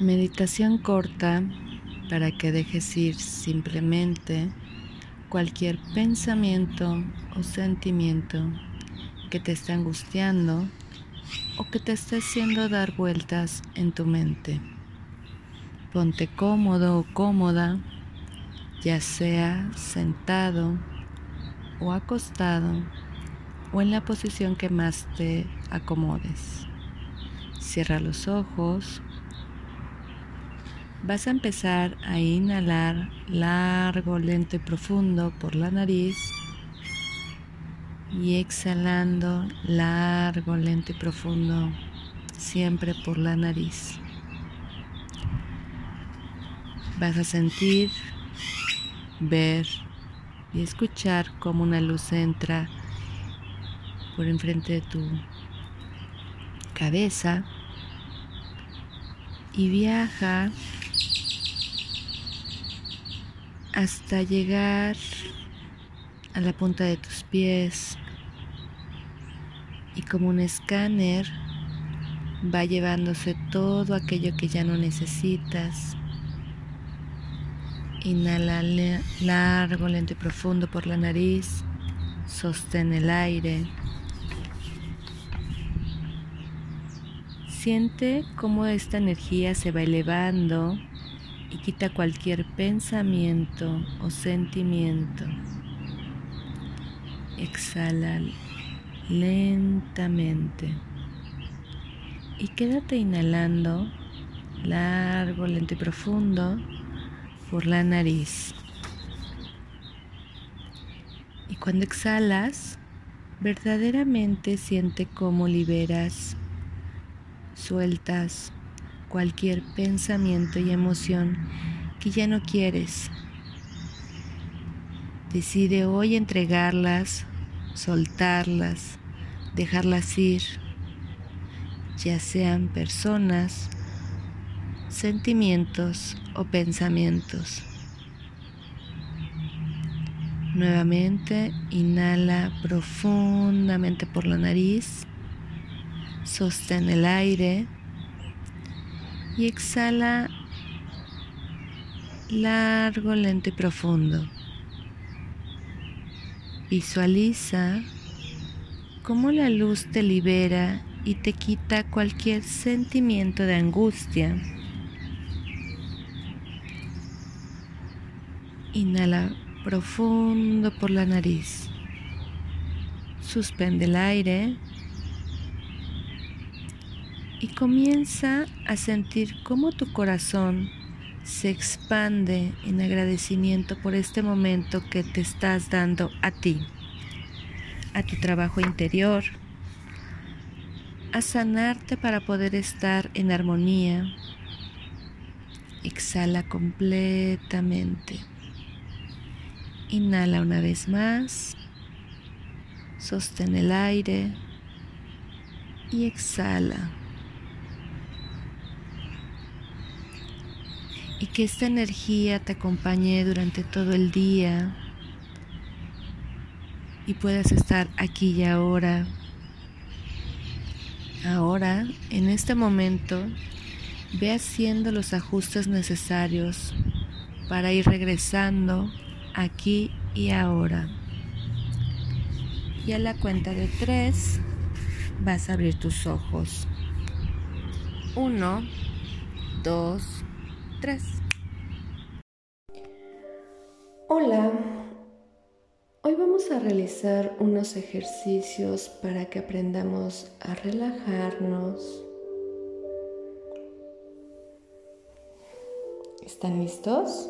Meditación corta para que dejes ir simplemente cualquier pensamiento o sentimiento que te esté angustiando o que te esté haciendo dar vueltas en tu mente. Ponte cómodo o cómoda, ya sea sentado o acostado o en la posición que más te acomodes. Cierra los ojos Vas a empezar a inhalar largo, lento y profundo por la nariz y exhalando largo, lento y profundo siempre por la nariz. Vas a sentir, ver y escuchar cómo una luz entra por enfrente de tu cabeza y viaja hasta llegar a la punta de tus pies y como un escáner va llevándose todo aquello que ya no necesitas. Inhala largo, lento y profundo por la nariz. Sostén el aire. Siente cómo esta energía se va elevando y quita cualquier pensamiento o sentimiento. Exhala lentamente y quédate inhalando largo, lento y profundo por la nariz. Y cuando exhalas, verdaderamente siente cómo liberas, sueltas cualquier pensamiento y emoción que ya no quieres. Decide hoy entregarlas, soltarlas, dejarlas ir, ya sean personas, sentimientos o pensamientos. Nuevamente, inhala profundamente por la nariz, sostén el aire y exhala largo, lento y profundo. Visualiza cómo la luz te libera y te quita cualquier sentimiento de angustia. Inhala profundo por la nariz. Suspende el aire y comienza a sentir cómo tu corazón se expande en agradecimiento por este momento que te estás dando a ti, a tu trabajo interior, a sanarte para poder estar en armonía. Exhala completamente. Inhala una vez más. Sostén el aire y exhala. Y que esta energía te acompañe durante todo el día y puedas estar aquí y ahora. Ahora, en este momento, ve haciendo los ajustes necesarios para ir regresando aquí y ahora. Y a la cuenta de tres vas a abrir tus ojos. Uno, dos, 3. Hola, hoy vamos a realizar unos ejercicios para que aprendamos a relajarnos. ¿Están listos?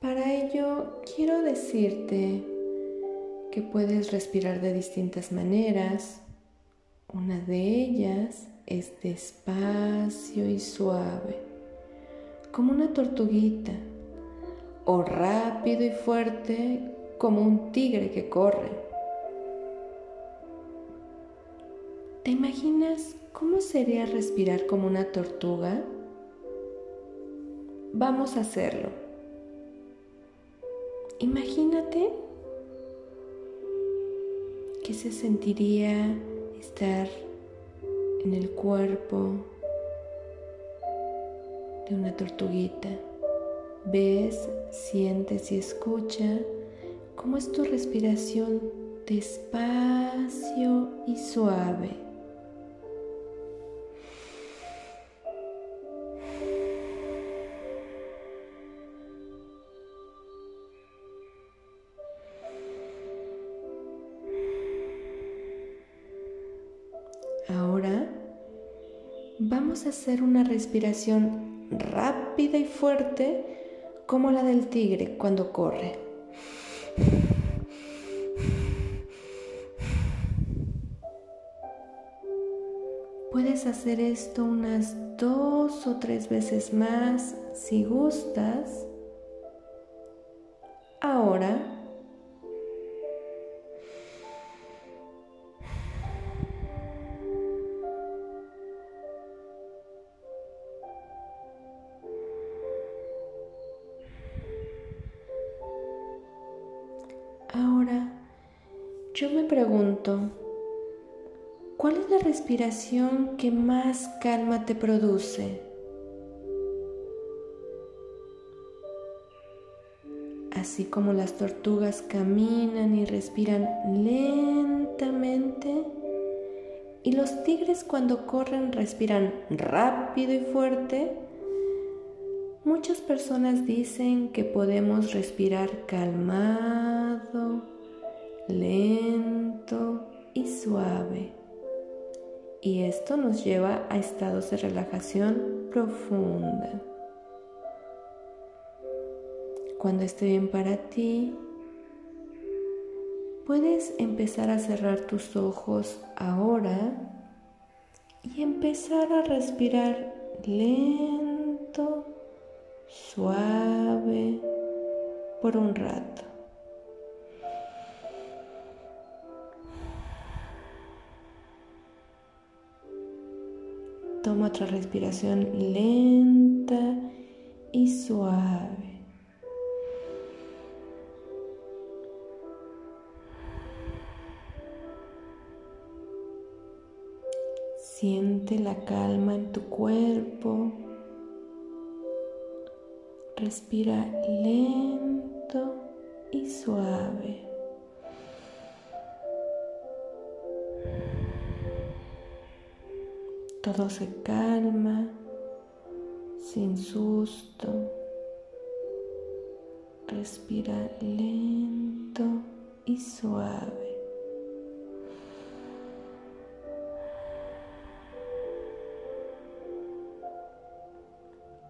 Para ello quiero decirte que puedes respirar de distintas maneras. Una de ellas es despacio y suave, como una tortuguita, o rápido y fuerte como un tigre que corre. ¿Te imaginas cómo sería respirar como una tortuga? Vamos a hacerlo. Imagínate que se sentiría estar en el cuerpo de una tortuguita. Ves, sientes y escucha cómo es tu respiración despacio y suave. Vamos a hacer una respiración rápida y fuerte como la del tigre cuando corre. Puedes hacer esto unas dos o tres veces más si gustas. Ahora yo me pregunto, ¿cuál es la respiración que más calma te produce? Así como las tortugas caminan y respiran lentamente, y los tigres cuando corren respiran rápido y fuerte, Muchas personas dicen que podemos respirar calmado, lento y suave. Y esto nos lleva a estados de relajación profunda. Cuando esté bien para ti, puedes empezar a cerrar tus ojos ahora y empezar a respirar lento suave por un rato. Otra respiración lenta y suave. Siente la calma en tu cuerpo. Respira lento y suave. Todo se calma sin susto. Respira lento y suave.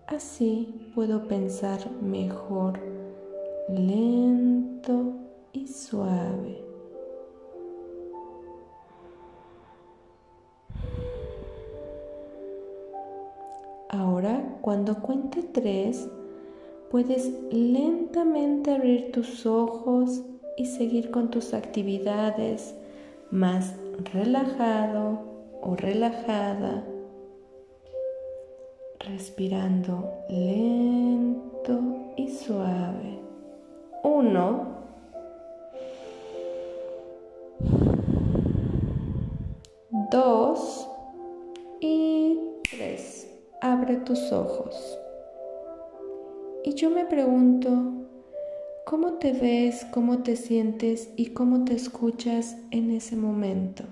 Así puedo pensar mejor, lento y suave. Cuando cuente tres, puedes lentamente abrir tus ojos y seguir con tus actividades más relajado o relajada respirando lento y suave. Uno. Dos y tres. Abre tus ojos. Y yo me pregunto, ¿cómo te ves, cómo te sientes y cómo te escuchas en ese momento?